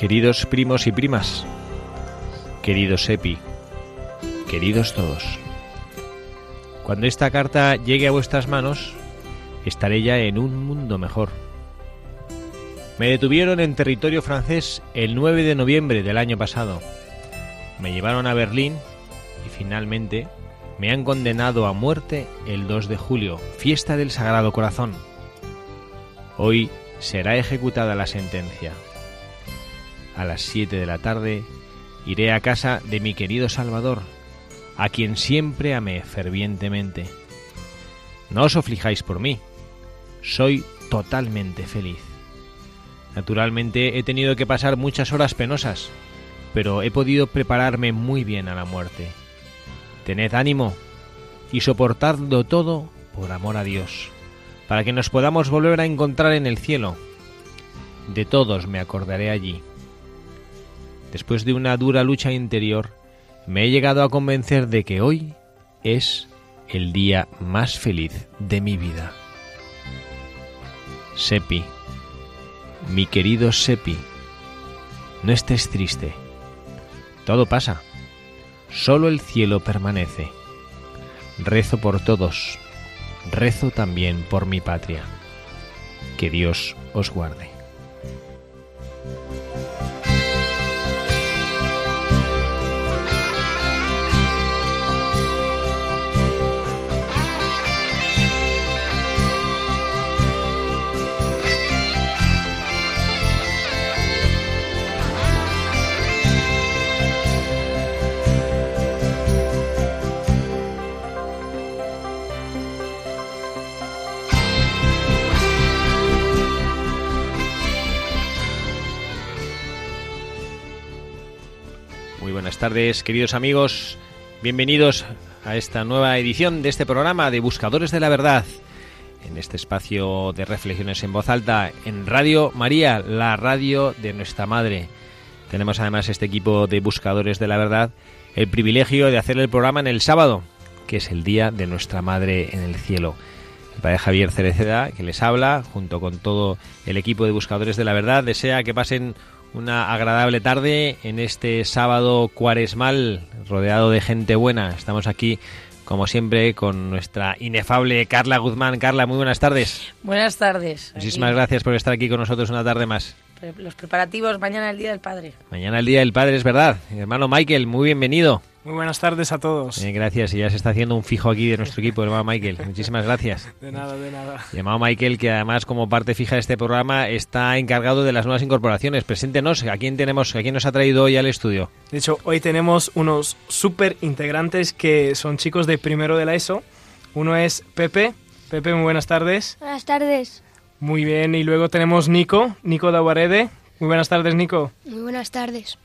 Queridos primos y primas, queridos Epi, queridos todos, cuando esta carta llegue a vuestras manos, estaré ya en un mundo mejor. Me detuvieron en territorio francés el 9 de noviembre del año pasado. Me llevaron a Berlín y finalmente me han condenado a muerte el 2 de julio, fiesta del Sagrado Corazón. Hoy será ejecutada la sentencia a las 7 de la tarde, iré a casa de mi querido Salvador, a quien siempre amé fervientemente. No os aflijáis por mí, soy totalmente feliz. Naturalmente he tenido que pasar muchas horas penosas, pero he podido prepararme muy bien a la muerte. Tened ánimo y soportadlo todo por amor a Dios, para que nos podamos volver a encontrar en el cielo. De todos me acordaré allí después de una dura lucha interior, me he llegado a convencer de que hoy es el día más feliz de mi vida. Sepi, mi querido Sepi, no estés triste. Todo pasa. Solo el cielo permanece. Rezo por todos. Rezo también por mi patria. Que Dios os guarde. Tardes, queridos amigos. Bienvenidos a esta nueva edición de este programa de Buscadores de la Verdad. En este espacio de reflexiones en voz alta en Radio María, la radio de nuestra madre. Tenemos además este equipo de Buscadores de la Verdad el privilegio de hacer el programa en el sábado, que es el día de nuestra madre en el cielo. El padre Javier Cereceda, que les habla, junto con todo el equipo de Buscadores de la Verdad, desea que pasen una agradable tarde en este sábado cuaresmal rodeado de gente buena. Estamos aquí como siempre con nuestra inefable Carla Guzmán. Carla, muy buenas tardes. Buenas tardes. Muchísimas gracias por estar aquí con nosotros una tarde más. Los preparativos, mañana el Día del Padre. Mañana el Día del Padre, es verdad. hermano Michael, muy bienvenido. Muy buenas tardes a todos. Eh, gracias, y ya se está haciendo un fijo aquí de nuestro equipo, hermano Michael. Muchísimas gracias. De nada, de nada. Llamado Michael, que además como parte fija de este programa está encargado de las nuevas incorporaciones. Preséntenos, ¿a quién tenemos, a quién nos ha traído hoy al estudio? De hecho, hoy tenemos unos súper integrantes que son chicos de primero de la ESO. Uno es Pepe. Pepe, muy buenas tardes. Buenas tardes. Muy bien, y luego tenemos Nico, Nico Daguarede. Muy buenas tardes, Nico. Muy buenas tardes.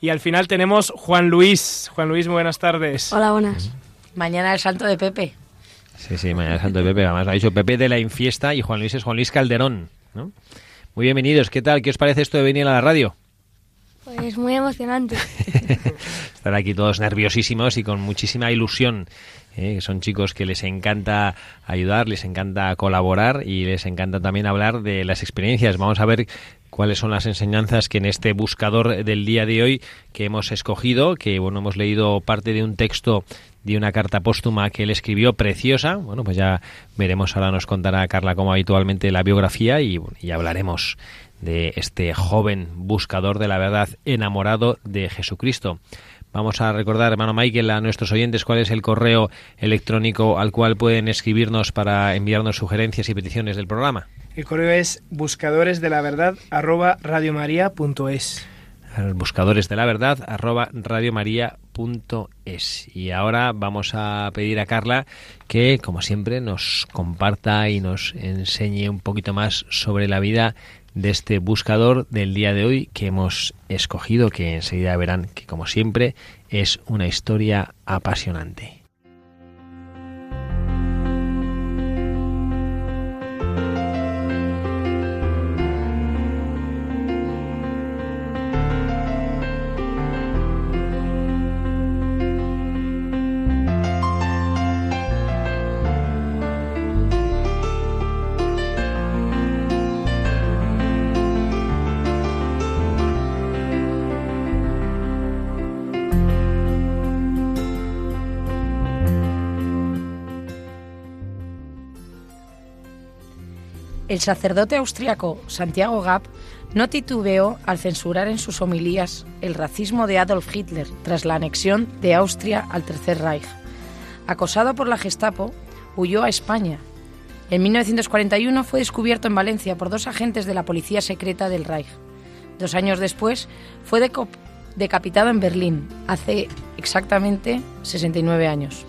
Y al final tenemos Juan Luis. Juan Luis, muy buenas tardes. Hola, buenas. Mañana el santo de Pepe. Sí, sí, mañana el santo de Pepe. Además lo ha dicho Pepe de la Infiesta y Juan Luis es Juan Luis Calderón. ¿no? Muy bienvenidos. ¿Qué tal? ¿Qué os parece esto de venir a la radio? Pues muy emocionante. Estar aquí todos nerviosísimos y con muchísima ilusión. ¿eh? Son chicos que les encanta ayudar, les encanta colaborar y les encanta también hablar de las experiencias. Vamos a ver cuáles son las enseñanzas que en este buscador del día de hoy que hemos escogido, que bueno, hemos leído parte de un texto de una carta póstuma que él escribió preciosa. Bueno, pues ya veremos, ahora nos contará Carla como habitualmente la biografía y, y hablaremos de este joven buscador de la verdad enamorado de Jesucristo. Vamos a recordar, hermano Michael, a nuestros oyentes cuál es el correo electrónico al cual pueden escribirnos para enviarnos sugerencias y peticiones del programa. El correo es buscadores de la verdad arroba radiomaria.es. Buscadores de la verdad arroba radiomaria.es. Y ahora vamos a pedir a Carla que, como siempre, nos comparta y nos enseñe un poquito más sobre la vida de este buscador del día de hoy que hemos escogido, que enseguida verán que como siempre es una historia apasionante. El sacerdote austriaco Santiago Gap no titubeó al censurar en sus homilías el racismo de Adolf Hitler tras la anexión de Austria al Tercer Reich. Acosado por la Gestapo, huyó a España. En 1941 fue descubierto en Valencia por dos agentes de la policía secreta del Reich. Dos años después fue decapitado en Berlín, hace exactamente 69 años.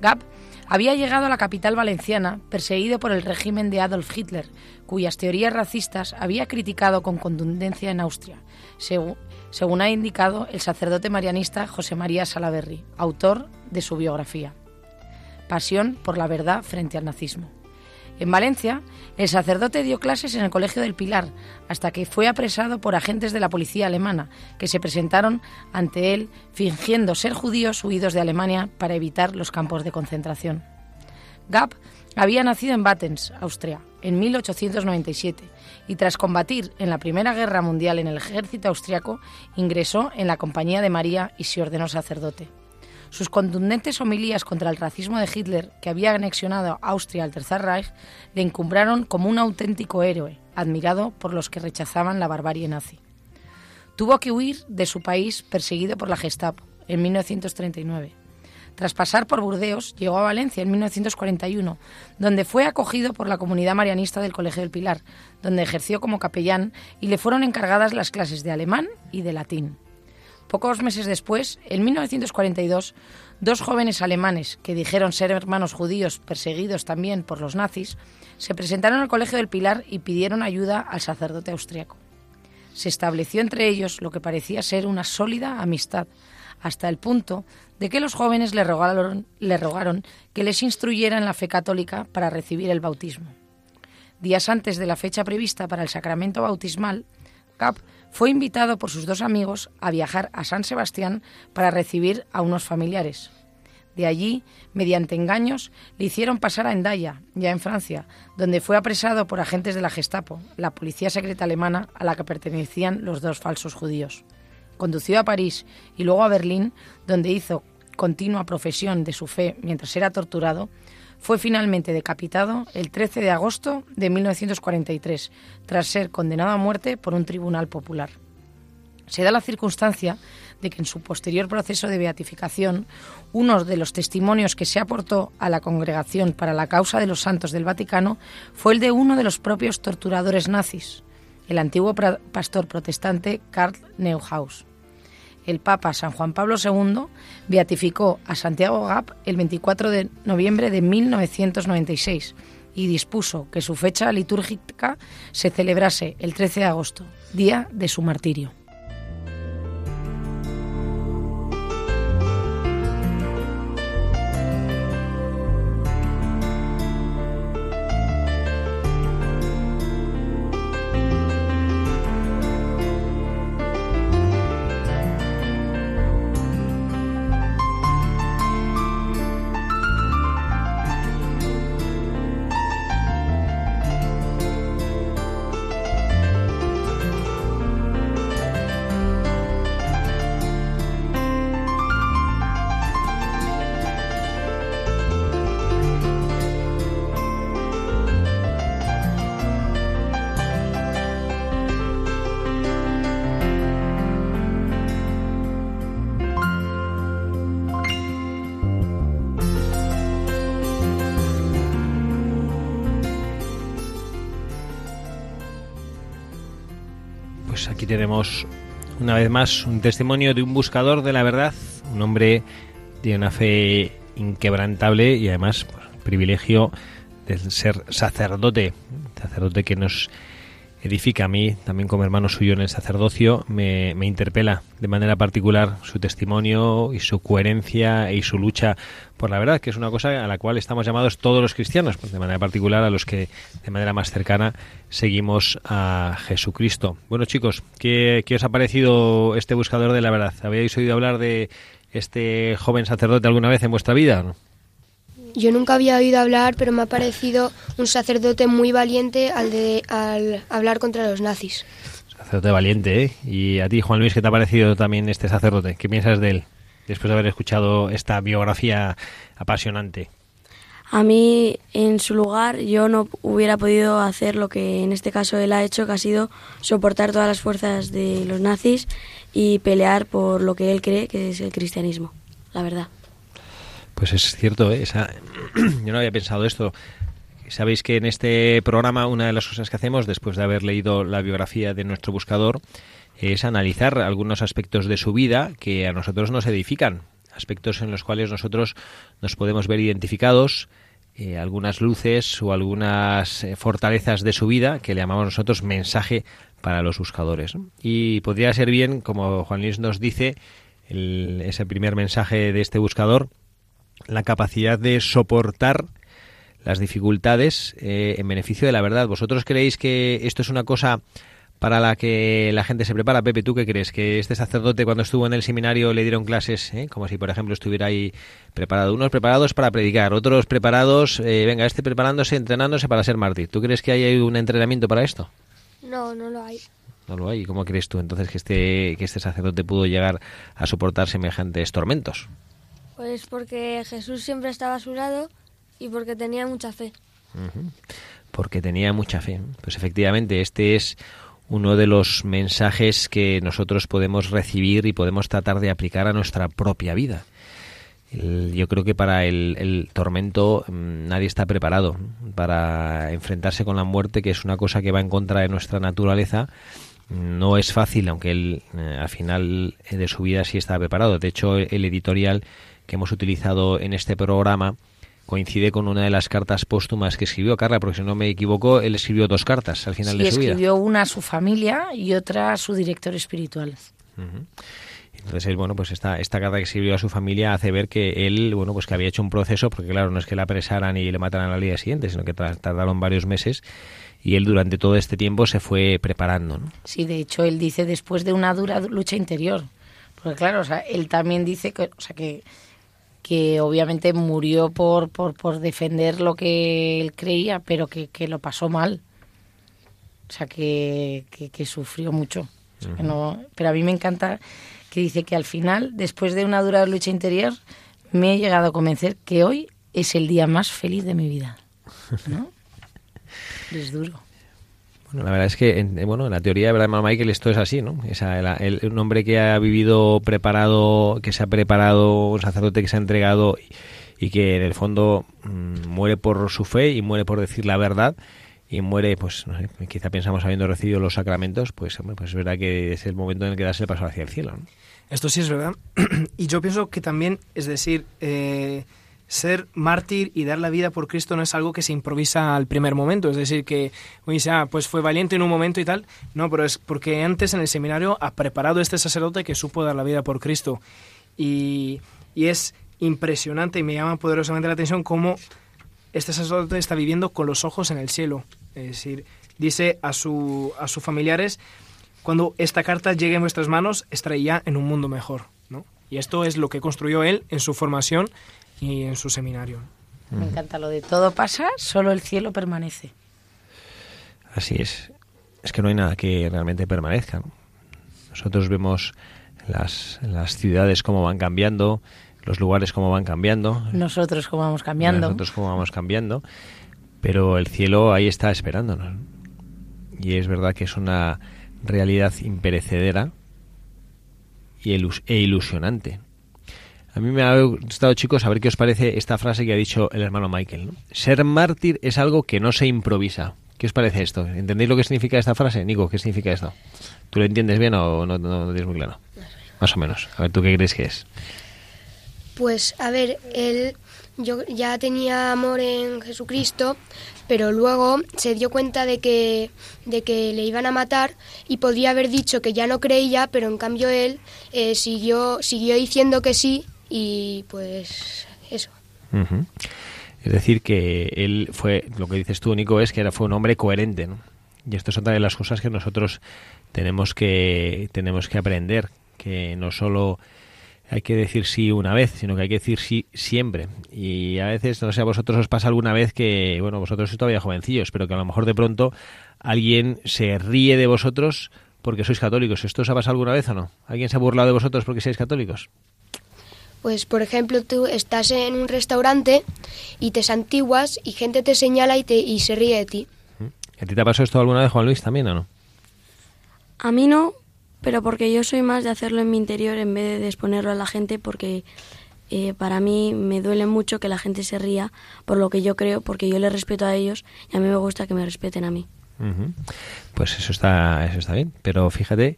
Gap había llegado a la capital valenciana perseguido por el régimen de Adolf Hitler, cuyas teorías racistas había criticado con contundencia en Austria, según, ha indicado el sacerdote marianista José María Salaverry, autor de su biografía. Pasión por la verdad frente al nazismo. En Valencia, el sacerdote dio clases en el Colegio del Pilar hasta que fue apresado por agentes de la policía alemana que se presentaron ante él fingiendo ser judíos huidos de Alemania para evitar los campos de concentración. Gap había nacido en Battens, Austria, en 1897 y tras combatir en la Primera Guerra Mundial en el ejército austriaco ingresó en la Compañía de María y se ordenó sacerdote. Sus contundentes homilías contra el racismo de Hitler, que había anexionado Austria al Tercer Reich, le encumbraron como un auténtico héroe, admirado por los que rechazaban la barbarie nazi. Tuvo que huir de su país perseguido por la Gestapo en 1939. Tras pasar por Burdeos, llegó a Valencia en 1941, donde fue acogido por la comunidad marianista del Colegio del Pilar, donde ejerció como capellán y le fueron encargadas las clases de alemán y de latín. Pocos meses después, en 1942, dos jóvenes alemanes, que dijeron ser hermanos judíos perseguidos también por los nazis, se presentaron al Colegio del Pilar y pidieron ayuda al sacerdote austriaco. Se estableció entre ellos lo que parecía ser una sólida amistad, hasta el punto de que los jóvenes le rogaron, le rogaron que les instruyera en la fe católica para recibir el bautismo. Días antes de la fecha prevista para el sacramento bautismal, Cap fue invitado por sus dos amigos a viajar a San Sebastián para recibir a unos familiares. De allí, mediante engaños, le hicieron pasar a Endaya, ya en Francia, donde fue apresado por agentes de la Gestapo, la policía secreta alemana a la que pertenecían los dos falsos judíos. Condució a París y luego a Berlín, donde hizo continua profesión de su fe mientras era torturado, fue finalmente decapitado el 13 de agosto de 1943, tras ser condenado a muerte por un tribunal popular. Se da la circunstancia de que en su posterior proceso de beatificación, uno de los testimonios que se aportó a la Congregación para la Causa de los Santos del Vaticano fue el de uno de los propios torturadores nazis, el antiguo pastor protestante Karl Neuhaus el Papa San Juan Pablo II beatificó a Santiago Gap el 24 de noviembre de 1996 y dispuso que su fecha litúrgica se celebrase el 13 de agosto, día de su martirio. Una vez más un testimonio de un buscador de la verdad, un hombre de una fe inquebrantable y además pues, privilegio de ser sacerdote, sacerdote que nos edifica a mí, también como hermano suyo en el sacerdocio, me, interpela de manera particular su testimonio y su coherencia y su lucha por la verdad, que es una cosa a la cual estamos llamados todos los cristianos, pues de manera particular a los que de manera más cercana seguimos a Jesucristo. Bueno chicos, ¿qué, os ha parecido este buscador de la verdad? ¿Habéis oído hablar de este joven sacerdote alguna vez en vuestra vida? ¿no? Yo nunca había oído hablar, pero me ha parecido un sacerdote muy valiente al, de, al hablar contra los nazis. Sacerdote valiente, ¿eh? Y a ti, Juan Luis, ¿qué te ha parecido también este sacerdote? ¿Qué piensas de él después de haber escuchado esta biografía apasionante? A mí, en su lugar, yo no hubiera podido hacer lo que en este caso él ha hecho, que ha sido soportar todas las fuerzas de los nazis y pelear por lo que él cree que es el cristianismo, la verdad. Pues es cierto, ¿eh? Esa... yo no había pensado esto. Sabéis que en este programa una de las cosas que hacemos después de haber leído la biografía de nuestro buscador es analizar algunos aspectos de su vida que a nosotros nos edifican, aspectos en los cuales nosotros nos podemos ver identificados, eh, algunas luces o algunas eh, fortalezas de su vida que le llamamos nosotros mensaje para los buscadores. Y podría ser bien, como Juan Luis nos dice, el, ese primer mensaje de este buscador, la capacidad de soportar las dificultades eh, en beneficio de la verdad. ¿Vosotros creéis que esto es una cosa para la que la gente se prepara? Pepe, ¿tú qué crees? ¿Que este sacerdote cuando estuvo en el seminario le dieron clases, eh? como si por ejemplo estuviera ahí preparado? Unos preparados para predicar, otros preparados, eh, venga, este preparándose, entrenándose para ser mártir. ¿Tú crees que hay un entrenamiento para esto? No, no lo hay. No lo hay. ¿Cómo crees tú entonces que este, que este sacerdote pudo llegar a soportar semejantes tormentos? Pues porque Jesús siempre estaba a su lado y porque tenía mucha fe. Porque tenía mucha fe. Pues efectivamente, este es uno de los mensajes que nosotros podemos recibir y podemos tratar de aplicar a nuestra propia vida. Yo creo que para el, tormento nadie está preparado para enfrentarse con la muerte, que es una cosa que va en contra de nuestra naturaleza. No es fácil, aunque él eh, al final de su vida sí está preparado. De hecho, el editorial que hemos utilizado en este programa coincide con una de las cartas póstumas que escribió Carla, porque si no me equivoco, él escribió dos cartas al final sí, de su vida. escribió una a su familia y otra a su director espiritual. Uh -huh. Entonces bueno, pues esta, esta carta que escribió a su familia hace ver que él, bueno, pues que había hecho un proceso, porque claro, no es que la apresaran y le mataran al día siguiente, sino que tardaron varios meses y él durante todo este tiempo se fue preparando. ¿no? Sí, de hecho él dice después de una dura lucha interior, porque claro, o sea, él también dice que, o sea, que que obviamente murió por, por, por defender lo que él creía, pero que, que lo pasó mal. O sea, que, que, que sufrió mucho. O sea, uh -huh. no, pero a mí me encanta que dice que al final, después de una dura lucha interior, me he llegado a convencer que hoy es el día más feliz de mi vida. ¿No? es duro. La verdad es que, en, bueno, en la teoría de hermano Michael, esto es así, ¿no? Esa, el, un hombre que ha vivido preparado, que se ha preparado, un sacerdote que se ha entregado y, que en el fondo mmm, muere por su fe y muere por decir la verdad y muere, pues, no sé, quizá pensamos habiendo recibido los sacramentos, pues, hombre, pues es verdad que es el momento en el que das el paso hacia el cielo. Esto sí es verdad. y yo pienso que también, es decir, eh, ser mártir y dar la vida por Cristo no es algo que se improvisa al primer momento. Es decir, que dice, ah, pues fue valiente en un momento y tal. No, pero es porque antes en el seminario ha preparado este sacerdote que supo dar la vida por Cristo. Y, y es impresionante y me llama poderosamente la atención cómo este sacerdote está viviendo con los ojos en el cielo. Es decir, dice a, su, a sus familiares, cuando esta carta llegue en vuestras manos, estaré ya en un mundo mejor. ¿no? Y esto es lo que construyó él en su formación y en su seminario. Me encanta lo de todo pasa, solo el cielo permanece. Así es. Es que no hay nada que realmente permanezca. ¿no? Nosotros vemos las, las ciudades cómo van cambiando, los lugares cómo van cambiando. Nosotros cómo vamos cambiando. Nosotros cómo vamos cambiando. Pero el cielo ahí está esperándonos. Y es verdad que es una realidad imperecedera y ilus e ilusionante. A mí me ha gustado, chicos, saber qué os parece esta frase que ha dicho el hermano Michael. Ser mártir es algo que no se improvisa, ¿Qué os parece esto? ¿Entendéis lo que significa esta frase? Nico, ¿qué significa esto? ¿Tú lo entiendes bien o no, no, tienes muy claro? Más o menos. A ver, ¿tú qué crees que es? Pues, a ver, él yo ya tenía amor en Jesucristo, pero luego se dio cuenta de que, de que le iban a matar y podía haber dicho que ya no creía, pero en cambio él eh, siguió, siguió diciendo que sí y pues eso. Es decir, que él fue, lo que dices tú, Nico, es que era, fue un hombre coherente, ¿no? Y esto es otra de las cosas que nosotros tenemos que, tenemos que aprender, que no solo hay que decir sí una vez, sino que hay que decir sí siempre. Y a veces, no sé, a vosotros os pasa alguna vez que, bueno, vosotros sois todavía jovencillos, pero que a lo mejor de pronto alguien se ríe de vosotros porque sois católicos. ¿Esto os ha pasado alguna vez o no? ¿Alguien se ha burlado de vosotros porque sois católicos? Pues, por ejemplo, tú estás en un restaurante y te santiguas y gente te señala y, te, y se ríe de ti. ¿A ti te ha pasado esto alguna vez, Juan Luis, también o no? A mí no, pero porque yo soy más de hacerlo en mi interior en vez de exponerlo a la gente, porque eh, para mí me duele mucho que la gente se ría por lo que yo creo, porque yo le respeto a ellos y a mí me gusta que me respeten a mí. Pues eso está, eso está bien, pero fíjate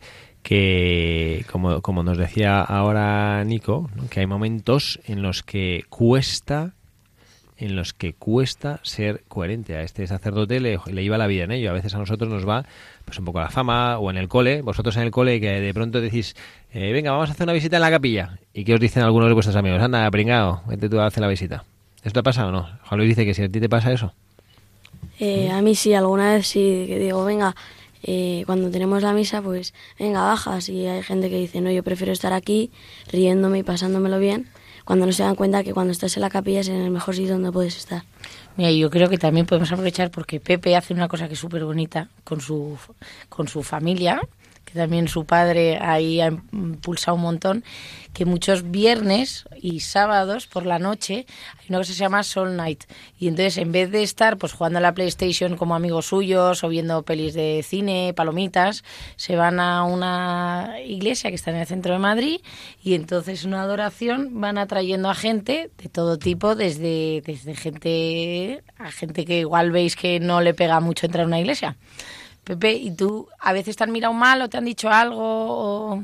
que, como, como nos decía ahora Nico, que hay momentos en los que cuesta en los que cuesta ser coherente. A este sacerdote le, le, iba la vida en ello. A veces a nosotros nos va pues un poco la fama o en el cole. Vosotros en el cole que de pronto decís, eh, venga, vamos a hacer una visita en la capilla. ¿Y qué os dicen algunos de vuestros amigos? Anda, pringado, vete tú a hacer la visita. ¿Esto ha pasado o no? Juan Luis dice que si a ti te pasa eso. Eh, a mí sí, alguna vez sí, que digo, venga, eh, cuando tenemos la misa, pues venga, bajas. Y hay gente que dice, no, yo prefiero estar aquí riéndome y pasándomelo bien, cuando no se dan cuenta que cuando estás en la capilla es en el mejor sitio donde puedes estar. Mira, yo creo que también podemos aprovechar porque Pepe hace una cosa que es súper bonita con su, con su familia, que también su padre ahí ha impulsado un montón, que muchos viernes y sábados por la noche hay una cosa que se llama Soul Night. Y entonces en vez de estar pues jugando a la PlayStation como amigos suyos o viendo pelis de cine, palomitas, se van a una iglesia que está en el centro de Madrid y entonces una adoración van atrayendo a gente de todo tipo, desde, desde gente a gente que igual veis que no le pega mucho entrar a una iglesia Pepe, ¿y tú a veces te han mirado mal o te han dicho algo?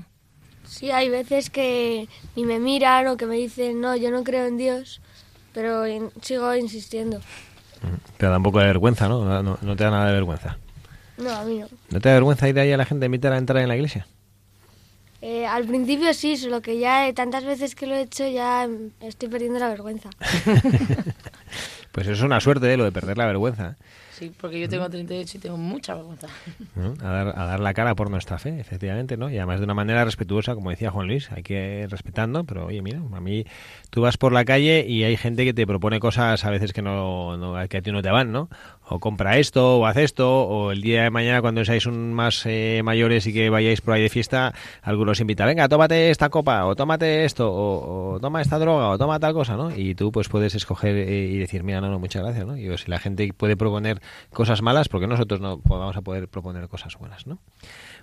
Sí, hay veces que ni me miran o que me dicen, no, yo no creo en Dios, pero sigo insistiendo. Te da un poco de vergüenza, ¿no? ¿no? te da nada de vergüenza. No, a mí no. ¿No te da vergüenza ir ahí a la gente a invitar a entrar en la iglesia? Eh, al principio sí, solo que ya tantas veces que lo he hecho ya estoy perdiendo la vergüenza. pues eso es una suerte, ¿eh? lo de perder la vergüenza. Sí, porque yo tengo 38 y tengo mucha vergüenza. A, dar, a dar la cara por nuestra fe, efectivamente, ¿no? Y además de una manera respetuosa, como decía Juan Luis, hay que ir respetando, pero oye, mira, a mí tú vas por la calle y hay gente que te propone cosas a veces que no, no que a ti no te van, ¿no? O compra esto, o haz esto, o el día de mañana cuando seáis un más eh, mayores y que vayáis por ahí de fiesta, algunos invita, venga, tómate esta copa, o tómate esto, o, toma esta droga, o toma tal cosa, ¿no? Y tú pues puedes escoger eh, y decir, mira, no, no, muchas gracias, ¿no? Y si la gente puede proponer cosas malas, porque nosotros no vamos a poder proponer cosas buenas, ¿no?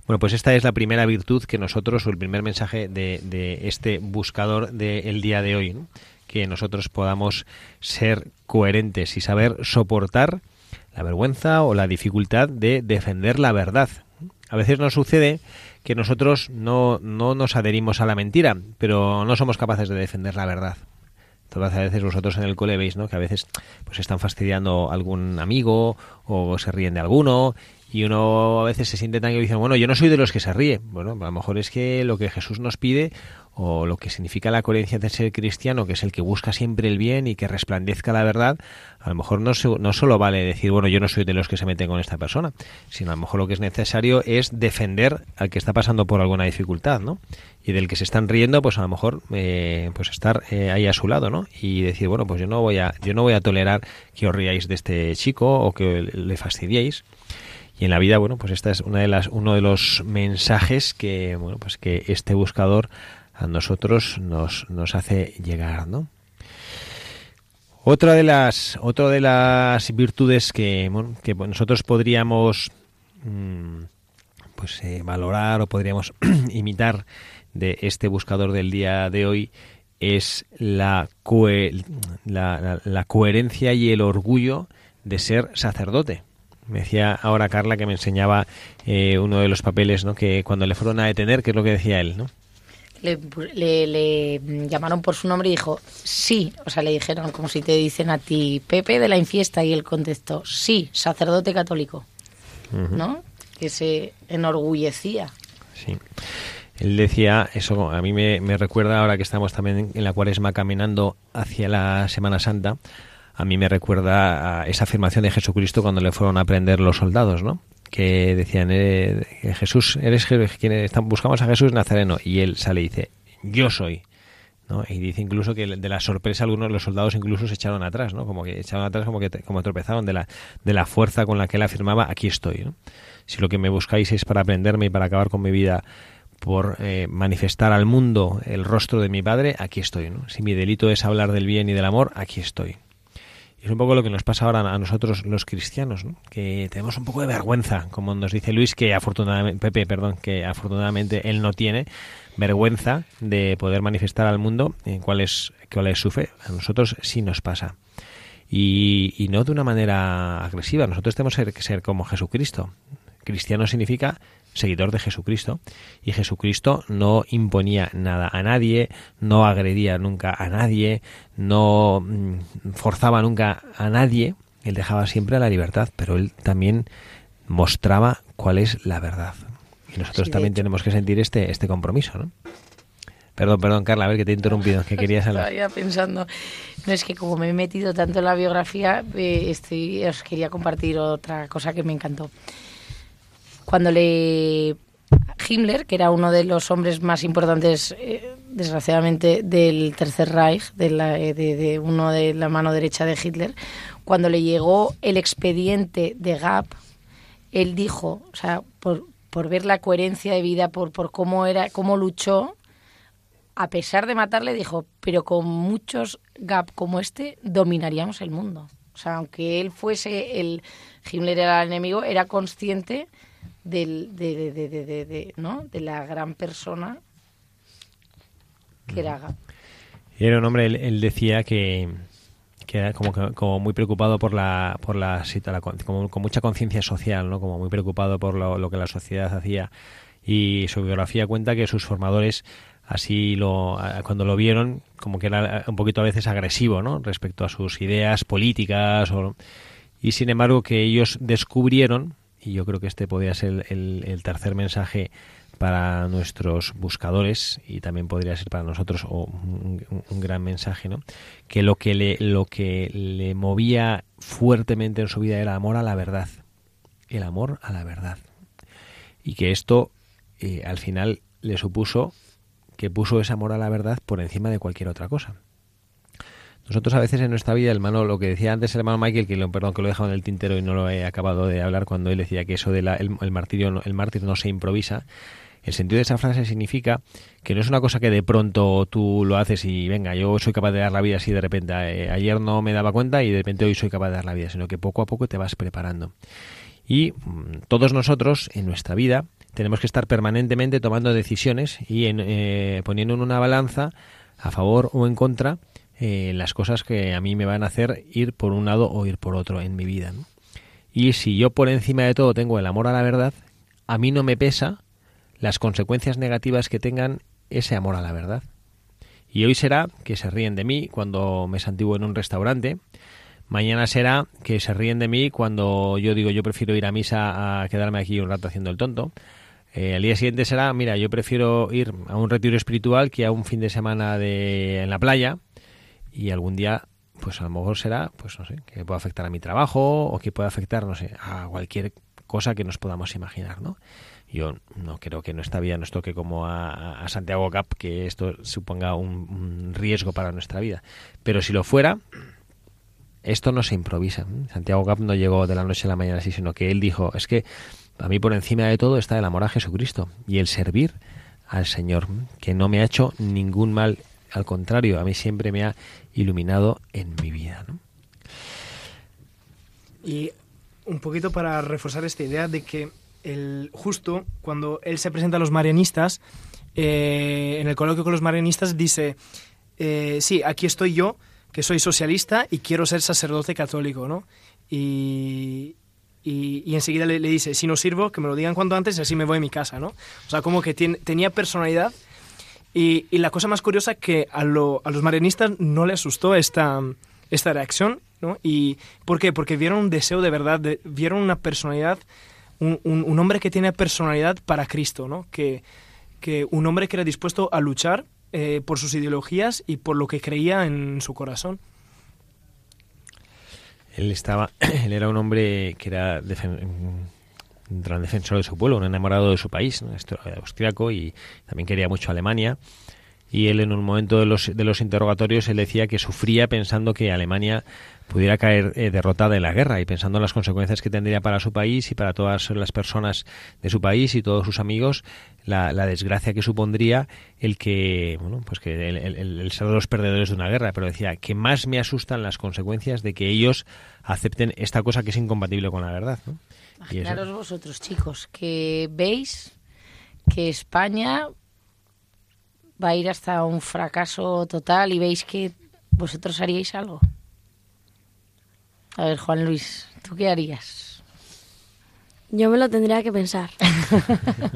Bueno, pues esta es la primera virtud que nosotros, o el primer mensaje de, de este buscador del día de hoy, ¿no? que nosotros podamos ser coherentes y saber soportar la vergüenza o la dificultad de defender la verdad. A veces nos sucede que nosotros no, no nos adherimos a la mentira, pero no somos capaces de defender la verdad. Entonces, a veces vosotros en el cole veis, ¿no? Que a veces pues están fastidiando a algún amigo o se ríen de alguno y uno a veces se siente tan que dice, bueno, yo no soy de los que se ríe. Bueno, a lo mejor es que lo que Jesús nos pide o lo que significa la coherencia de ser cristiano, que es el que busca siempre el bien y que resplandezca la verdad, a lo mejor no, no solo vale decir, bueno, yo no soy de los que se meten con esta persona, sino a lo mejor lo que es necesario es defender al que está pasando por alguna dificultad, ¿no? Y del que se están riendo, pues a lo mejor eh, pues estar eh, ahí a su lado, ¿no? Y decir, bueno, pues yo no voy a yo no voy a tolerar que os riáis de este chico o que le fastidiéis y en la vida, bueno, pues esta es una de las, uno de los mensajes que, bueno, pues que este buscador a nosotros nos, nos hace llegar, ¿no? Otra de las, otra de las virtudes que, que nosotros podríamos mm, pues eh, valorar o podríamos imitar de este buscador del día de hoy es la, la, la coherencia y el orgullo de ser sacerdote Me decía ahora Carla que me enseñaba eh, uno de los papeles, ¿no? Que cuando le fueron a detener, que es lo que decía él, ¿no? Le, le- le llamaron por su nombre y dijo sí. O sea, le dijeron como si te dicen a ti Pepe de la Infiesta y él contestó sí, sacerdote católico. ¿No? Que se enorgullecía. Sí. Él decía, eso a mí me, me recuerda ahora que estamos también en la cuaresma caminando hacia la Semana Santa, a mí me recuerda a esa afirmación de Jesucristo cuando le fueron a prender los soldados, ¿no? Que decían, eh, Jesús, eres quien buscamos a Jesús Nazareno, y él sale y dice, yo soy. ¿no? Y dice incluso que de la sorpresa algunos los soldados incluso se echaron atrás, ¿no? Como que echaron atrás, como que como tropezaron de la, de la fuerza con la que él afirmaba, aquí estoy, ¿no? Si lo que me buscáis es para aprenderme y para acabar con mi vida por eh, manifestar al mundo el rostro de mi padre, aquí estoy, ¿no? Si mi delito es hablar del bien y del amor, aquí estoy. Es un poco lo que nos pasa ahora a nosotros los cristianos, ¿no? que tenemos un poco de vergüenza, como nos dice Luis, que afortunadamente, Pepe, perdón, que afortunadamente él no tiene vergüenza de poder manifestar al mundo eh, cuál es, cuál es su fe. A nosotros sí nos pasa. Y, y no de una manera agresiva. Nosotros tenemos que ser como Jesucristo. Cristiano significa seguidor de Jesucristo y Jesucristo no imponía nada a nadie, no agredía nunca a nadie, no mm, forzaba nunca a nadie, él dejaba siempre la libertad, pero él también mostraba cuál es la verdad. Y nosotros Sí, también hecho. tenemos que sentir este este compromiso, ¿no? Perdón, perdón, Carla, a ver que te he interrumpido, que querías hablar. Estaba ya pensando. No es que como me he metido tanto en la biografía, eh, estoy, os quería compartir otra cosa que me encantó. Cuando le Himmler, que era uno de los hombres más importantes, eh, desgraciadamente, del Tercer Reich, de, la- eh, de- uno de la mano derecha de Hitler, cuando le llegó el expediente de Gap, él dijo, o sea, por, por ver la coherencia de vida, por, por cómo era, cómo luchó, a pesar de matarle, dijo, pero con muchos Gap como este, dominaríamos el mundo. O sea, aunque él fuese el Himmler era el enemigo, era consciente del, de, de- de- de- de- de- ¿no? de la gran persona que era Gap. Era un hombre, él, él decía que, que era como, que- como muy preocupado por la, por la, como- con mucha conciencia social, ¿no? Como muy preocupado por lo, lo que la sociedad hacía. Y su biografía cuenta que sus formadores así lo cuando lo vieron como que era un poquito a veces agresivo, ¿no? Respecto a sus ideas políticas o, y sin embargo que ellos descubrieron y yo creo que este podría ser el, tercer mensaje para nuestros buscadores y también podría ser para nosotros un gran mensaje, ¿no? Que lo que le lo que le movía fuertemente en su vida era el amor a la verdad, el amor a la verdad, y que esto eh, al final le supuso que puso ese amor a la verdad por encima de cualquier otra cosa. Nosotros a veces en nuestra vida, hermano, lo que decía antes el hermano Michael, que lo, perdón, que lo he dejado en el tintero y no lo he acabado de hablar cuando él decía que eso del el, el martirio, el mártir no se improvisa. El sentido de esa frase significa que no es una cosa que de pronto tú lo haces y venga, yo soy capaz de dar la vida así de repente. eh, ayer no me daba cuenta y de repente hoy soy capaz de dar la vida, sino que poco a poco te vas preparando. Y mm, todos nosotros en nuestra vida tenemos que estar permanentemente tomando decisiones y en, eh, poniendo en una balanza a favor o en contra eh, las cosas que a mí me van a hacer ir por un lado o ir por otro en mi vida. Y si yo por encima de todo tengo el amor a la verdad, a mí no me pesa las consecuencias negativas que tengan ese amor a la verdad. Y hoy será que se ríen de mí cuando me santiguo en un restaurante. Mañana será que se ríen de mí cuando yo digo yo prefiero ir a misa a quedarme aquí un rato haciendo el tonto. Eh, al día siguiente será, mira, yo prefiero ir a un retiro espiritual que a un fin de semana de, en la playa. Y algún día, pues a lo mejor será, pues no sé, que pueda afectar a mi trabajo o que pueda afectar, no sé, a cualquier cosa que nos podamos imaginar, ¿no? Yo no creo que en nuestra vida nos toque como a, Santiago Cap que esto suponga un, un riesgo para nuestra vida. Pero si lo fuera, esto no se improvisa. Santiago Cap no llegó de la noche a la mañana así, sino que él dijo, es que a mí por encima de todo está el amor a Jesucristo y el servir al Señor, que no me ha hecho ningún mal, al contrario, a mí siempre me ha iluminado en mi vida. ¿no? Y un poquito para reforzar esta idea de que el, justo cuando él se presenta a los marianistas, eh, en el coloquio con los marianistas dice, eh, sí, aquí estoy yo, que soy socialista y quiero ser sacerdote católico, ¿no? Y, y, y enseguida le, dice, si no sirvo, que me lo digan cuanto antes y así me voy a mi casa, ¿no? O sea, como que tenía personalidad y, y, la cosa más curiosa que a, lo, a los marianistas no le asustó esta, esta reacción, ¿no? ¿Y por qué? Porque vieron un deseo de verdad, de, vieron una personalidad, un, un, un, hombre que tiene personalidad para Cristo, ¿no? Que, que un hombre que era dispuesto a luchar eh, por sus ideologías y por lo que creía en su corazón. Él estaba, él era un hombre que era un gran defensor de su pueblo, un enamorado de su país, ¿no? austriaco, y también quería mucho a Alemania. Y él en un momento de los, de los interrogatorios él decía que sufría pensando que Alemania pudiera caer eh, derrotada en la guerra y pensando en las consecuencias que tendría para su país y para todas las personas de su país y todos sus amigos, la, la desgracia que supondría el que, bueno, pues que el, el, ser de los perdedores de una guerra. Pero decía que más me asustan las consecuencias de que ellos acepten esta cosa que es incompatible con la verdad. ¿no? Imaginaros vosotros, chicos, que veis que España va a ir hasta un fracaso total y veis que vosotros haríais algo. A ver, Juan Luis, ¿tú qué harías? Yo me lo tendría que pensar.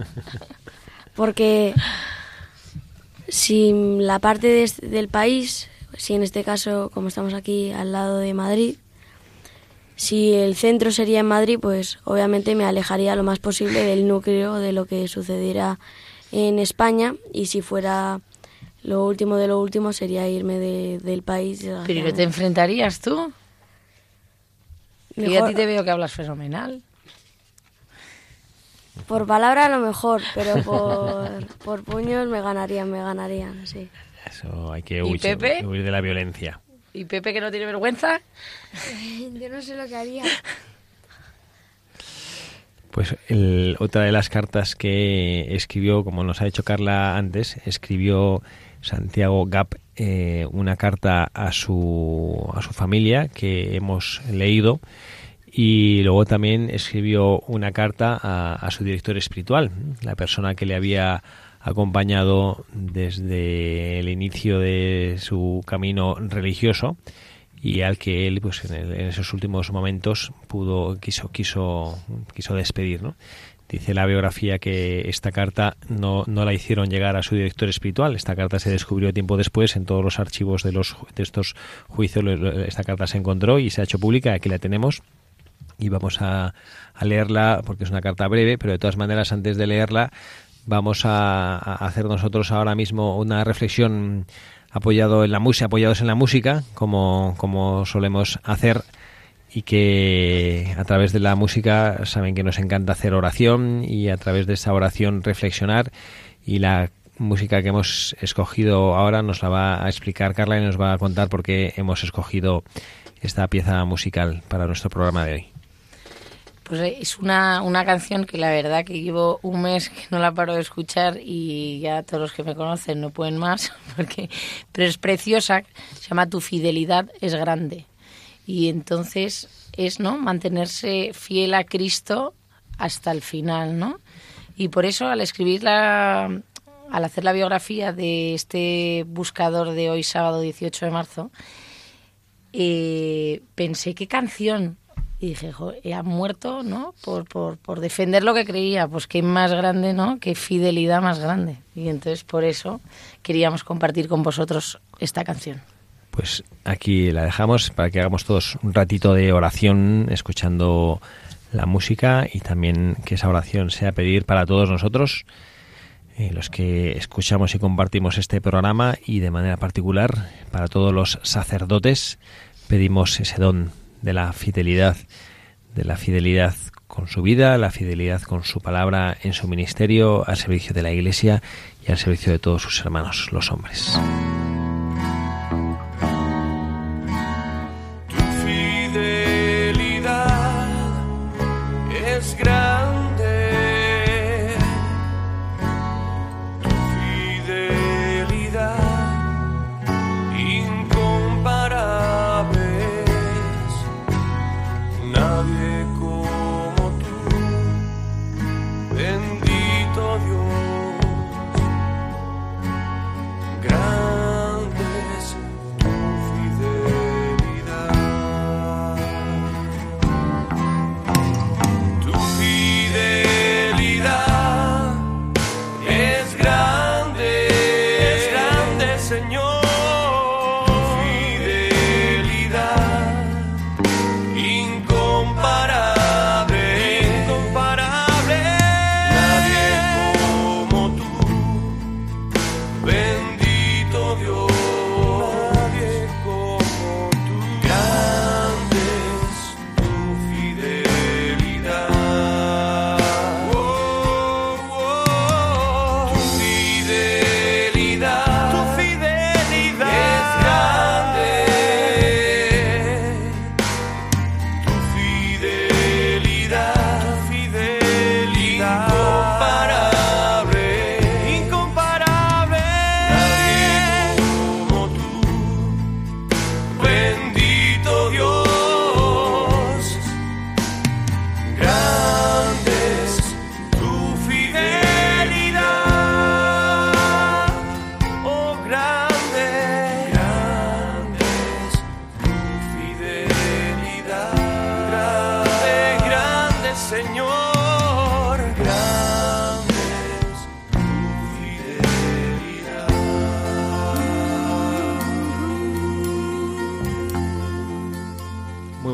Porque si la parte de, del país, si en este caso, como estamos aquí al lado de Madrid, si el centro sería en Madrid, pues obviamente me alejaría lo más posible del núcleo de lo que sucediera en España y si fuera lo último de lo último sería irme de, del país. ¿Pero no te enfrentarías tú? Mejor... Y a ti te veo que hablas fenomenal. Por palabra a lo mejor, pero por, por puños me ganarían, me ganarían, sí. Eso hay que huir, Pepe? huir de la violencia. ¿Y Pepe que no tiene vergüenza? Yo no sé lo que haría. Pues el, otra de las cartas que escribió, como nos ha dicho Carla antes, escribió Santiago Gap eh, una carta a su, a su familia que hemos leído y luego también escribió una carta a, a su director espiritual, la persona que le había acompañado desde el inicio de su camino religioso y al que él pues en, el, esos últimos momentos pudo quiso quiso quiso despedir ¿no? dice la biografía que esta carta no, no la hicieron llegar a su director espiritual esta carta se descubrió tiempo después en todos los archivos de los de estos juicios esta carta se encontró y se ha hecho pública aquí la tenemos y vamos a, a leerla porque es una carta breve pero de todas maneras antes de leerla vamos a, hacer nosotros ahora mismo una reflexión apoyado en la música, apoyados en la música, como, como solemos hacer y que a través de la música saben que nos encanta hacer oración y a través de esa oración reflexionar y la música que hemos escogido ahora nos la va a explicar Carla y nos va a contar por qué hemos escogido esta pieza musical para nuestro programa de hoy. Pues es una, una canción que la verdad que llevo un mes que no la paro de escuchar y ya todos los que me conocen no pueden más, porque, pero es preciosa, se llama Tu fidelidad es grande. Y entonces es, ¿no? Mantenerse fiel a Cristo hasta el final, ¿no? Y por eso al escribir la, al hacer la biografía de este buscador de hoy, sábado 18 de marzo, eh, pensé qué canción y dije, ha muerto, ¿no? Por, por, por defender lo que creía, pues qué más grande, ¿no? Qué fidelidad más grande. Y entonces por eso queríamos compartir con vosotros esta canción. Pues aquí la dejamos para que hagamos todos un ratito de oración escuchando la música y también que esa oración sea pedir para todos nosotros, eh, los que escuchamos y compartimos este programa y de manera particular para todos los sacerdotes pedimos ese don de la fidelidad, de la fidelidad con su vida, la fidelidad con su palabra en su ministerio, al servicio de la Iglesia y al servicio de todos sus hermanos, los hombres.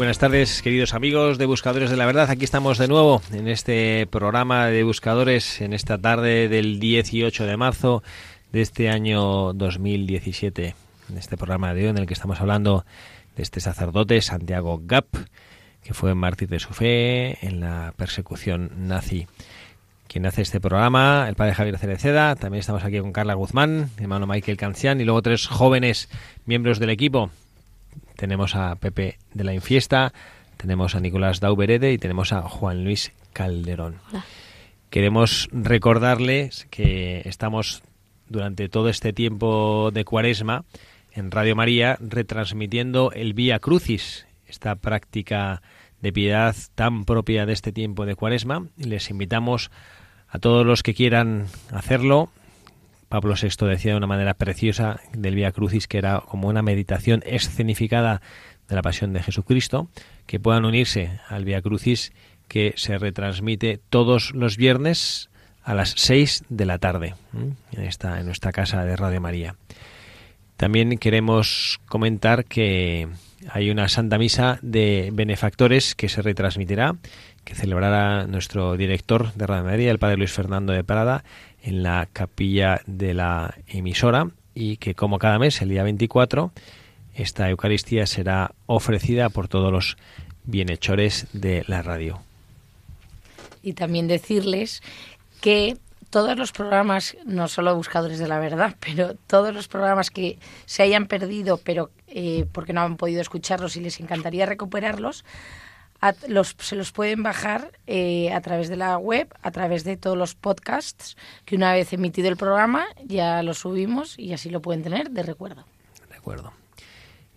Buenas tardes, queridos amigos de Buscadores de la Verdad. Aquí estamos de nuevo en este programa de Buscadores en esta tarde del 18 de marzo de este año 2017. En este programa de hoy en el que estamos hablando de este sacerdote, Santiago Gap, que fue mártir de su fe en la persecución nazi. Quien hace este programa, el padre Javier Cereceda. También estamos aquí con Carla Guzmán, hermano Michael Cancian y luego tres jóvenes miembros del equipo tenemos a Pepe de la Infiesta, tenemos a Nicolás Dauberede y tenemos a Juan Luis Calderón. Hola. Queremos recordarles que estamos durante todo este tiempo de cuaresma en Radio María retransmitiendo el Vía Crucis, esta práctica de piedad tan propia de este tiempo de cuaresma. Les invitamos a todos los que quieran hacerlo Pablo VI decía de una manera preciosa del Vía Crucis que era como una meditación escenificada de la pasión de Jesucristo, que puedan unirse al Vía Crucis que se retransmite todos los viernes a las 6 de la tarde en, esta, en nuestra casa de Radio María. También queremos comentar que hay una Santa Misa de benefactores que se retransmitirá, que celebrará nuestro director de Radio María, el Padre Luis Fernando de Prada, en la capilla de la emisora y que como cada mes, el día 24, esta Eucaristía será ofrecida por todos los bienhechores de la radio. Y también decirles que todos los programas, no solo Buscadores de la Verdad, pero todos los programas que se hayan perdido, pero eh, porque no han podido escucharlos y les encantaría recuperarlos, los, se los pueden bajar eh, a través de la web, a través de todos los podcasts, que una vez emitido el programa ya lo subimos y así lo pueden tener de recuerdo. De acuerdo.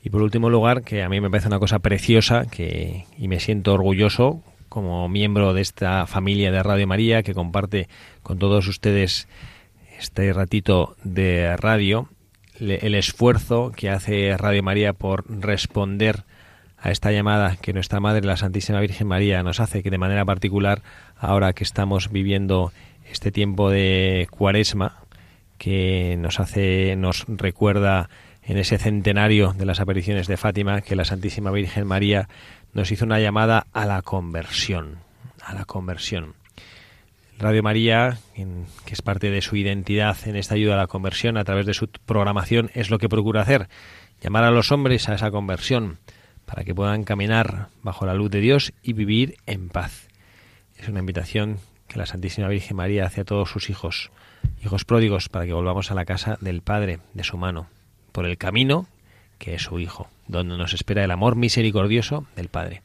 Y por último lugar, que a mí me parece una cosa preciosa que, y me siento orgulloso como miembro de esta familia de Radio María que comparte con todos ustedes este ratito de radio, le- el esfuerzo que hace Radio María por responder a esta llamada que nuestra Madre, la Santísima Virgen María, nos hace, que de manera particular, ahora que estamos viviendo este tiempo de cuaresma, que nos hace, nos recuerda en ese centenario de las apariciones de Fátima, que la Santísima Virgen María nos hizo una llamada a la conversión, a la conversión. Radio María, que es parte de su identidad en esta ayuda a la conversión, a través de su programación, es lo que procura hacer, llamar a los hombres a esa conversión, para que puedan caminar bajo la luz de Dios y vivir en paz. Es una invitación que la Santísima Virgen María hace a todos sus hijos, hijos pródigos, para que volvamos a la casa del Padre, de su mano, por el camino que es su Hijo, donde nos espera el amor misericordioso del Padre.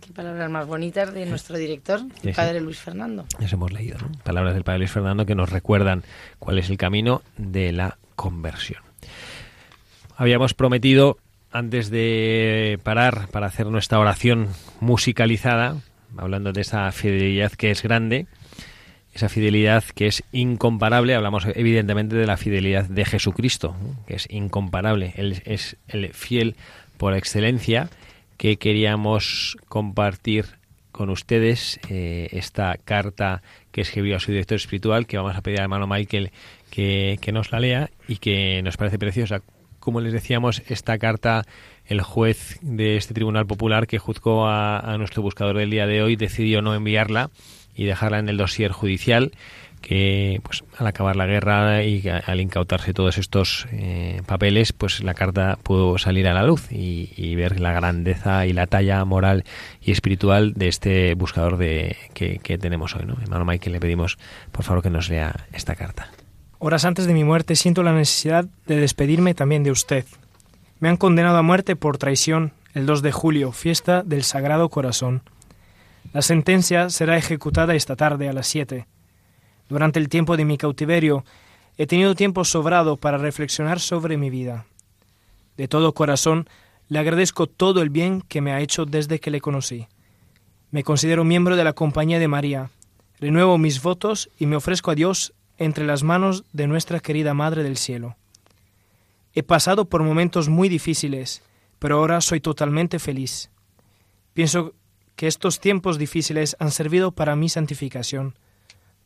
Qué palabras más bonitas de nuestro director, el padre Luis Fernando. Eso hemos leído, ¿no? Palabras del Padre Luis Fernando que nos recuerdan cuál es el camino de la conversión. Habíamos prometido, antes de parar para hacer nuestra oración musicalizada, hablando de esa fidelidad que es grande, esa fidelidad que es incomparable, hablamos evidentemente de la fidelidad de Jesucristo, que es incomparable, Él es el fiel por excelencia, que queríamos compartir con ustedes eh, esta carta que escribió a su director espiritual, que vamos a pedir al hermano Michael que nos la lea y que nos parece preciosa. Como les decíamos, esta carta, el juez de este tribunal popular que juzgó a, nuestro buscador del día de hoy decidió no enviarla y dejarla en el dossier judicial que pues al acabar la guerra y al incautarse todos estos eh, papeles pues la carta pudo salir a la luz y, ver la grandeza y la talla moral y espiritual de este buscador de que, que tenemos hoy ¿no? hermano Michael le pedimos por favor que nos lea esta carta Horas antes de mi muerte siento la necesidad de despedirme también de usted. Me han condenado a muerte por traición el 2 de julio, fiesta del Sagrado Corazón. La sentencia será ejecutada esta tarde a las 7. Durante el tiempo de mi cautiverio he tenido tiempo sobrado para reflexionar sobre mi vida. De todo corazón le agradezco todo el bien que me ha hecho desde que le conocí. Me considero miembro de la Compañía de María. Renuevo mis votos y me ofrezco a Dios entre las manos de nuestra querida Madre del Cielo. He pasado por momentos muy difíciles, pero ahora soy totalmente feliz. Pienso que estos tiempos difíciles han servido para mi santificación.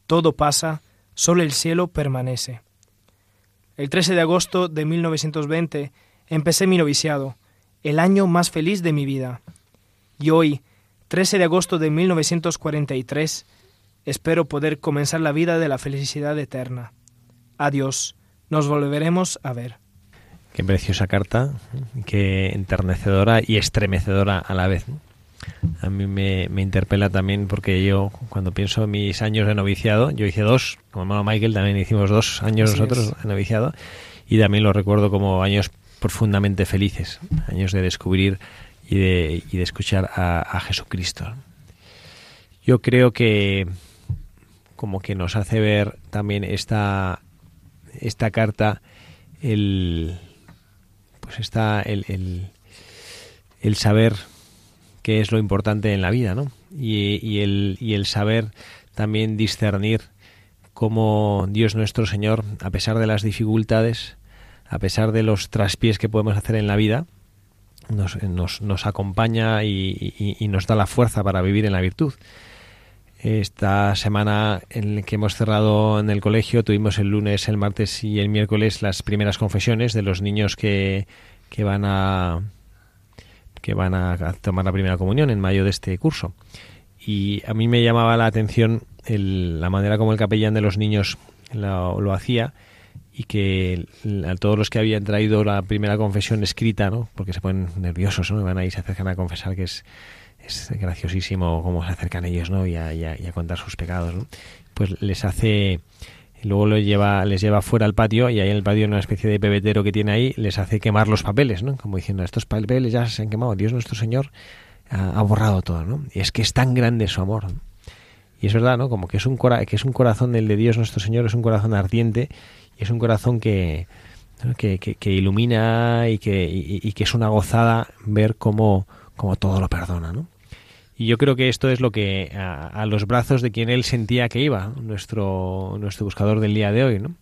Todo pasa, solo el cielo permanece. El 13 de agosto de 1920 empecé mi noviciado, el año más feliz de mi vida. Y hoy, 13 de agosto de 1943, espero poder comenzar la vida de la felicidad eterna. Adiós, nos volveremos a ver. Qué preciosa carta, qué enternecedora y estremecedora a la vez. A mí me, me, interpela también porque yo, cuando pienso en mis años de noviciado, yo hice dos, como hermano Michael también hicimos dos años Así nosotros es. de noviciado, y también lo recuerdo como años profundamente felices, años de descubrir y de, y de escuchar a, a Jesucristo. Yo creo que como que nos hace ver también esta, esta carta el pues está el, el, saber qué es lo importante en la vida, ¿no? Y, y, el, y el saber también discernir cómo Dios nuestro Señor, a pesar de las dificultades, a pesar de los traspiés que podemos hacer en la vida, nos, nos, nos acompaña y, nos da la fuerza para vivir en la virtud. Esta semana en la que hemos cerrado en el colegio tuvimos el lunes, el martes y el miércoles las primeras confesiones de los niños que, que van a que van a tomar la primera comunión en mayo de este curso. Y a mí me llamaba la atención el, la manera como el capellán de los niños lo, lo hacía y que a todos los que habían traído la primera confesión escrita, ¿no? porque se ponen nerviosos, ¿no? van ahí se acercan a confesar que es, es graciosísimo cómo se acercan ellos ¿no? y, a, y a, contar sus pecados. ¿no? Pues les hace luego lo lleva, les lleva fuera al patio y ahí en el patio en una especie de pebetero que tiene ahí les hace quemar los papeles, ¿no? Como diciendo, estos papeles ya se han quemado, Dios nuestro Señor ha, borrado todo, ¿no? Y es que es tan grande su amor. Y es verdad, ¿no? Como que es un cora que es un corazón del de Dios nuestro Señor, es un corazón ardiente y es un corazón que que, que, ilumina y que, y que es una gozada ver cómo, cómo todo lo perdona, ¿no? Y yo creo que esto es lo que a, los brazos de quien él sentía que iba, nuestro, nuestro buscador del día de hoy, ¿no?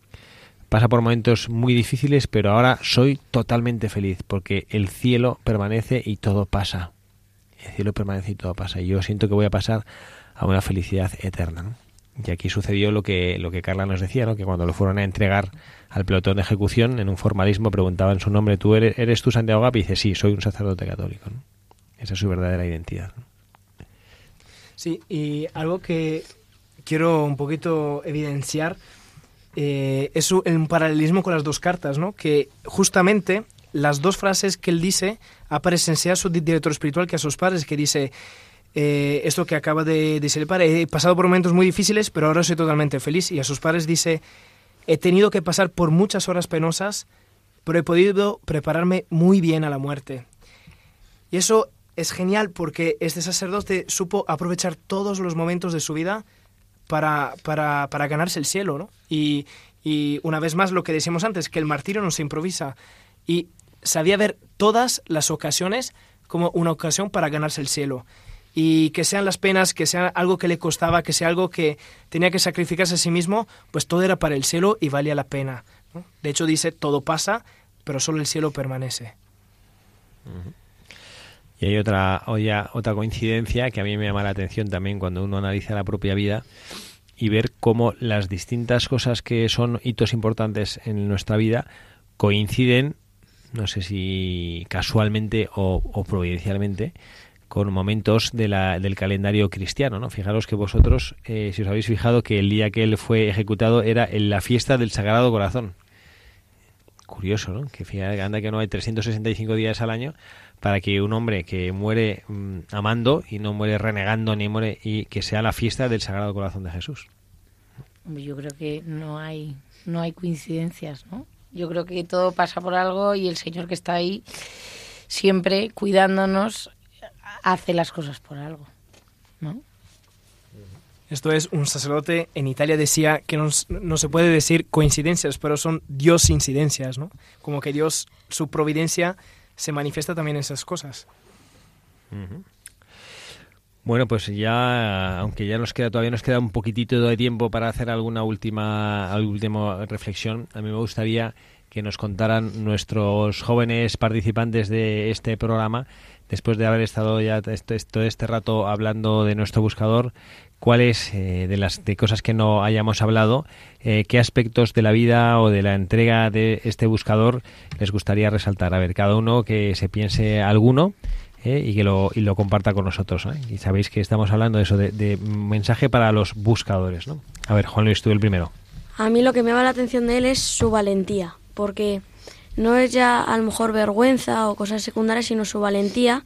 Pasa por momentos muy difíciles, pero ahora soy totalmente feliz porque el cielo permanece y todo pasa. El cielo permanece y todo pasa. Y yo siento que voy a pasar a una felicidad eterna. Y aquí sucedió lo que, lo que Carla nos decía, ¿no? que cuando lo fueron a entregar al pelotón de ejecución, en un formalismo preguntaban su nombre, ¿tú eres, eres tú Santiago? Y dice, sí, soy un sacerdote católico. Esa es su verdadera identidad. Sí, y algo que quiero un poquito evidenciar eh, es un paralelismo con las dos cartas, ¿no? Que justamente las dos frases que él dice aparecen sea a su director espiritual que a sus padres, que dice eh, esto que acaba de decir el padre, he pasado por momentos muy difíciles, pero ahora soy totalmente feliz. Y a sus padres dice, he tenido que pasar por muchas horas penosas, pero he podido prepararme muy bien a la muerte. Y eso es genial porque este sacerdote supo aprovechar todos los momentos de su vida para, para, para ganarse el cielo, ¿no? Y, y, una vez más lo que decíamos antes, que el martirio no se improvisa. Y sabía ver todas las ocasiones como una ocasión para ganarse el cielo. Y que sean las penas, que sea algo que le costaba, que sea algo que tenía que sacrificarse a sí mismo, pues todo era para el cielo y valía la pena. De hecho dice, todo pasa, pero solo el cielo permanece. Uh. Y hay otra, otra, coincidencia que a mí me llama la atención también cuando uno analiza la propia vida y ver cómo las distintas cosas que son hitos importantes en nuestra vida coinciden, no sé si casualmente o, o providencialmente, con momentos de la, del calendario cristiano. ¿no? Fijaros que vosotros, eh, si os habéis fijado, que el día que él fue ejecutado era en la fiesta del Sagrado Corazón. Curioso, ¿no? Que fíjate, anda que no hay 365 días al año para que un hombre que muere mmm, amando y no muere renegando ni muere y que sea la fiesta del Sagrado Corazón de Jesús. Yo creo que no hay no hay coincidencias, ¿no? Yo creo que todo pasa por algo y el Señor que está ahí siempre cuidándonos hace las cosas por algo, ¿no? Esto es, un sacerdote en Italia decía que no, no, se puede decir coincidencias, pero son Dios incidencias, ¿no? Como que Dios, su providencia se manifiesta también esas cosas. Bueno, pues ya, aunque ya nos queda, todavía nos queda un poquitito de tiempo para hacer alguna última, alguna última reflexión, a mí me gustaría que nos contaran nuestros jóvenes participantes de este programa, después de haber estado ya este, todo este rato hablando de nuestro buscador, cuáles eh, de las de cosas que no hayamos hablado, eh, qué aspectos de la vida o de la entrega de este buscador les gustaría resaltar. A ver, cada uno que se piense alguno ¿eh? y que lo, y lo comparta con nosotros. ¿eh? Y sabéis que estamos hablando de eso, de, mensaje para los buscadores. ¿no? A ver, Juan Luis, tú el primero. A mí lo que me llama la atención de él es su valentía, porque no es ya a lo mejor vergüenza o cosas secundarias, sino su valentía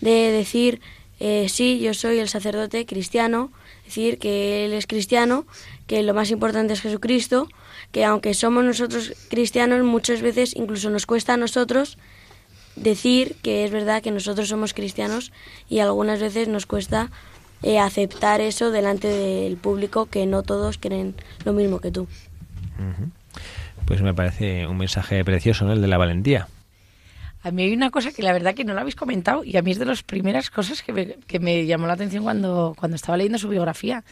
de decir, eh, sí, yo soy el sacerdote cristiano, decir que él es cristiano, que lo más importante es Jesucristo, que aunque somos nosotros cristianos, muchas veces incluso nos cuesta a nosotros decir que es verdad que nosotros somos cristianos y algunas veces nos cuesta eh, aceptar eso delante del público que no todos creen lo mismo que tú. Pues me parece un mensaje precioso, ¿no? El de la valentía. A mí hay una cosa que la verdad que no lo habéis comentado y a mí es de las primeras cosas que me, que me llamó la atención cuando, cuando estaba leyendo su biografía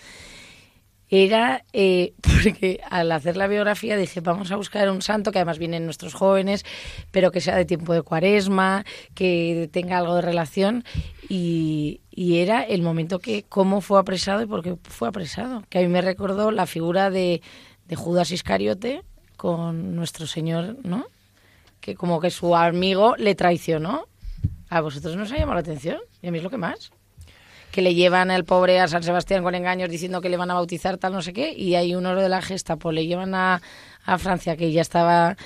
era eh, porque al hacer la biografía dije, vamos a buscar un santo que además vienen nuestros jóvenes, pero que sea de tiempo de cuaresma, que tenga algo de relación. Y, era el momento que cómo fue apresado y por qué fue apresado. Que a mí me recordó la figura de, de Judas Iscariote con nuestro Señor, ¿no? Que como que su amigo le traicionó. ¿A vosotros no os ha llamado la atención? Y a mí es lo que más que le llevan al pobre a San Sebastián con engaños diciendo que le van a bautizar tal no sé qué, y hay uno de la Gestapo, le llevan a, a Francia que ya estaba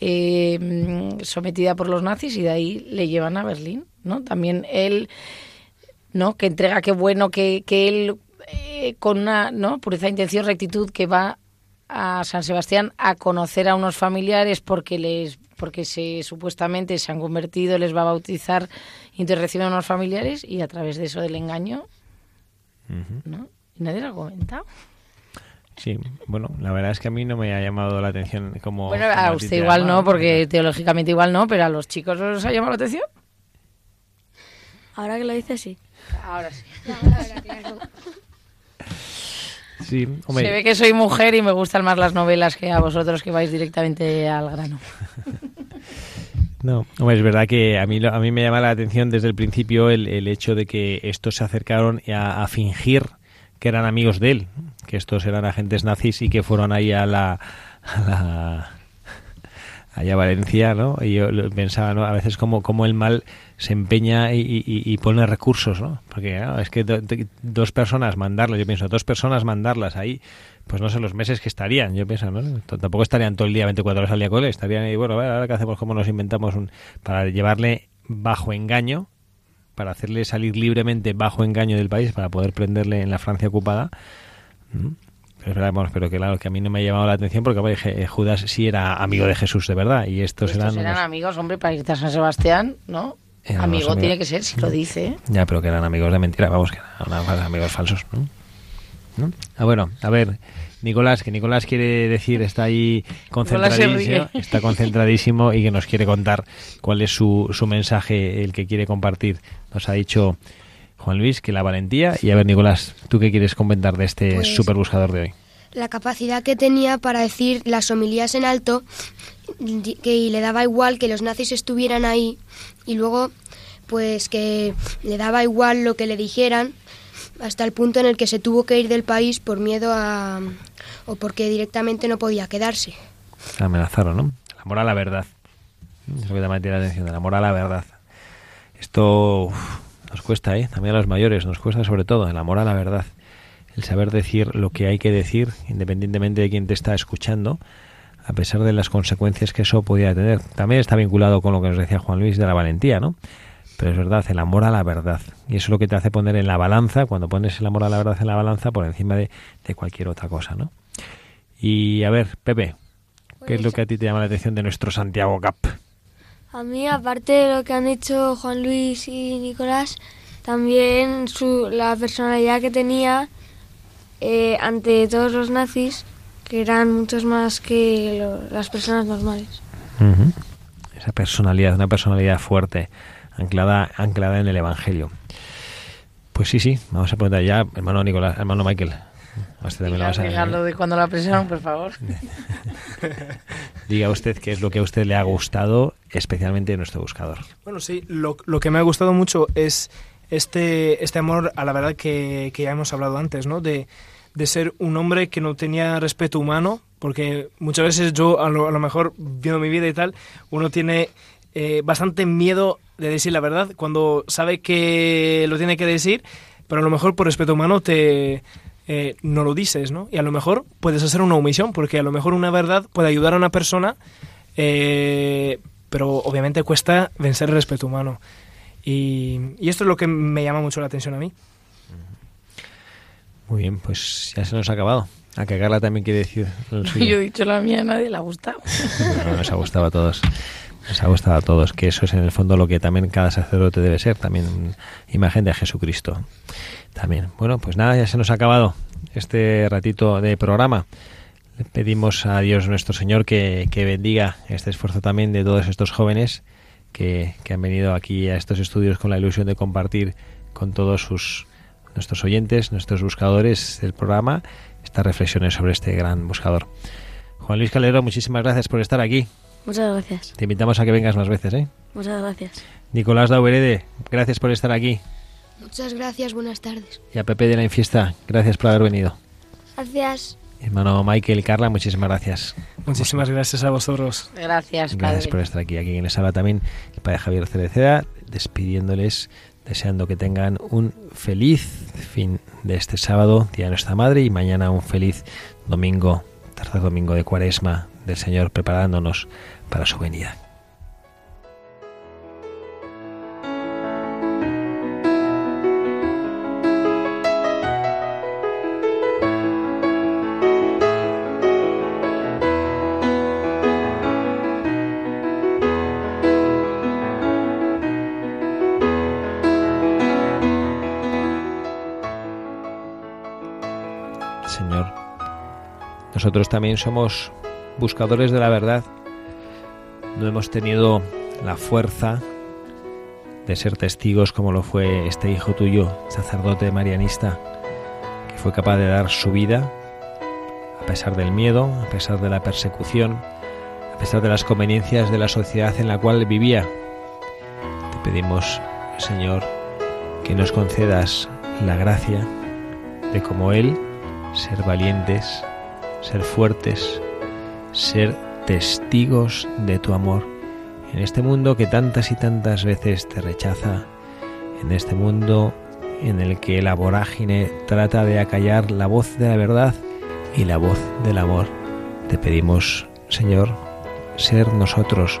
eh, sometida por los nazis y de ahí le llevan a Berlín, ¿no? También él, ¿no? Que entrega, qué bueno que, que él eh, con una, ¿no? Pureza, intención, rectitud, que va a San Sebastián a conocer a unos familiares porque les porque se supuestamente se han convertido, les va a bautizar y entonces reciben a unos familiares y a través de eso del engaño, ¿no? ¿Y nadie lo ha comentado? Sí, bueno, la verdad es que a mí no me ha llamado la atención como... Bueno, a usted igual no, porque teológicamente igual no, pero a los chicos os ha llamado la atención. Ahora que lo dices, sí. Ahora sí. Sí, Se ve que soy mujer y me gustan más las novelas que a vosotros que vais directamente al grano. No, es verdad que a mí, a mí me llama la atención desde el principio el, el hecho de que estos se acercaron a, fingir que eran amigos de él, que estos eran agentes nazis y que fueron ahí a la, a la allá a Valencia, ¿no? Y yo pensaba, ¿no? A veces como, como el mal se empeña y, pone recursos, ¿no? Porque es que dos personas mandarlas, yo pienso, dos personas mandarlas ahí, pues no sé los meses que estarían, yo pienso, ¿no? Tampoco estarían todo el día, 24 horas al día con él, estarían ahí, bueno, a ver, ahora qué hacemos, cómo nos inventamos un, para llevarle bajo engaño, para hacerle salir libremente bajo engaño del país, para poder prenderle en la Francia ocupada. Pero, que claro, que a mí no me ha llamado la atención porque dije, eh, Judas sí era amigo de Jesús de verdad y estos, estos eran... eran amigos, hombre, para irte a San Sebastián, ¿no? Amigo tiene que ser, si lo dice. Ya, pero que eran amigos de mentira, vamos, que eran amigos falsos, ¿no? Ah, bueno, a ver, Nicolás, que Nicolás quiere decir, está ahí concentradísimo, está concentradísimo y que nos quiere contar cuál es su, su mensaje, el que quiere compartir. Nos ha dicho Juan Luis, que la valentía. Y a ver, Nicolás, ¿tú qué quieres comentar de este pues, super buscador de hoy? La capacidad que tenía para decir las homilías en alto, que le daba igual que los nazis estuvieran ahí, y luego, pues que le daba igual lo que le dijeran, hasta el punto en el que se tuvo que ir del país por miedo a. o porque directamente no podía quedarse. Amenazaron, ¿no? El amor la verdad. Es lo que te la atención, el amor a la verdad. Esto. Nos cuesta, ¿eh? También a los mayores, nos cuesta sobre todo el amor a la verdad. El saber decir lo que hay que decir, independientemente de quién te está escuchando, a pesar de las consecuencias que eso podía tener. También está vinculado con lo que nos decía Juan Luis de la valentía, ¿no? Pero es verdad, el amor a la verdad. Y eso es lo que te hace poner en la balanza, cuando pones el amor a la verdad en la balanza, por encima de, cualquier otra cosa, ¿no? Y a ver, Pepe, ¿qué es lo pues que a ti te llama la atención de nuestro Santiago Cap? A mí, aparte de lo que han dicho Juan Luis y Nicolás, también su, la personalidad que tenía eh, ante todos los nazis, que eran muchos más que las personas normales. Esa personalidad, una personalidad fuerte, anclada, anclada en el Evangelio. Pues sí, sí, vamos a preguntar ya, hermano Nicolás, hermano Michael. Usted también lo vas a Diga lo de cuando la apresaron, por favor. Diga usted qué es lo que a usted le ha gustado, especialmente de nuestro buscador. Bueno, sí, lo, lo que me ha gustado mucho es este, este amor a la verdad que, que ya hemos hablado antes, ¿no? De, de ser un hombre que no tenía respeto humano, porque muchas veces yo, a lo, a lo mejor, viendo mi vida y tal, uno tiene eh, bastante miedo de decir la verdad cuando sabe que lo tiene que decir, pero a lo mejor por respeto humano te eh, no lo dices, ¿no? Y a lo mejor puedes hacer una omisión, porque a lo mejor una verdad puede ayudar a una persona, eh, pero obviamente cuesta vencer el respeto humano. Y, y esto es lo que me llama mucho la atención a mí. Muy bien, pues ya se nos ha acabado. A que Carla también quiere decir suyo. Yo he dicho la mía, a nadie le ha gustado. No, nos ha gustado a todos. Nos ha gustado a todos, que eso es en el fondo lo que también cada sacerdote debe ser, también imagen de Jesucristo. También. Bueno, pues nada, ya se nos ha acabado este ratito de programa. Le pedimos a Dios nuestro Señor que, que bendiga este esfuerzo también de todos estos jóvenes que, que han venido aquí a estos estudios con la ilusión de compartir con todos sus nuestros oyentes, nuestros buscadores del programa, estas reflexiones sobre este gran buscador. Juan Luis Calero, muchísimas gracias por estar aquí. Muchas gracias. Te invitamos a que vengas más veces, ¿eh? Muchas gracias. Nicolás Dauberede, gracias por estar aquí. Muchas gracias, buenas tardes. Y a Pepe de la Infiesta, gracias por haber venido. Gracias. Hermano Michael y Carla, muchísimas gracias. Muchísimas gracias a vosotros. Gracias, Gracias padre. por estar aquí. Aquí en les habla también el padre Javier Cereceda, despidiéndoles, deseando que tengan un feliz fin de este sábado, Día de nuestra Madre, y mañana un feliz domingo, tercer domingo de Cuaresma del Señor, preparándonos para su venida. Nosotros también somos buscadores de la verdad. No hemos tenido la fuerza de ser testigos como lo fue este hijo tuyo, sacerdote marianista, que fue capaz de dar su vida a pesar del miedo, a pesar de la persecución, a pesar de las conveniencias de la sociedad en la cual vivía. Te pedimos, Señor, que nos concedas la gracia de como Él ser valientes, ser fuertes, ser testigos de tu amor en este mundo que tantas y tantas veces te rechaza, en este mundo en el que la vorágine trata de acallar la voz de la verdad y la voz del amor. Te pedimos, Señor, ser nosotros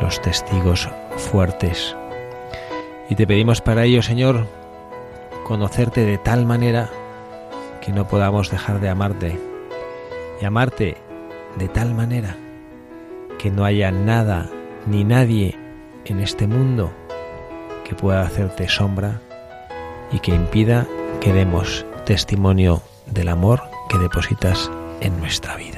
los testigos fuertes. Y te pedimos para ello, Señor, conocerte de tal manera que no podamos dejar de amarte y amarte de tal manera que no haya nada ni nadie en este mundo que pueda hacerte sombra y que impida que demos testimonio del amor que depositas en nuestra vida.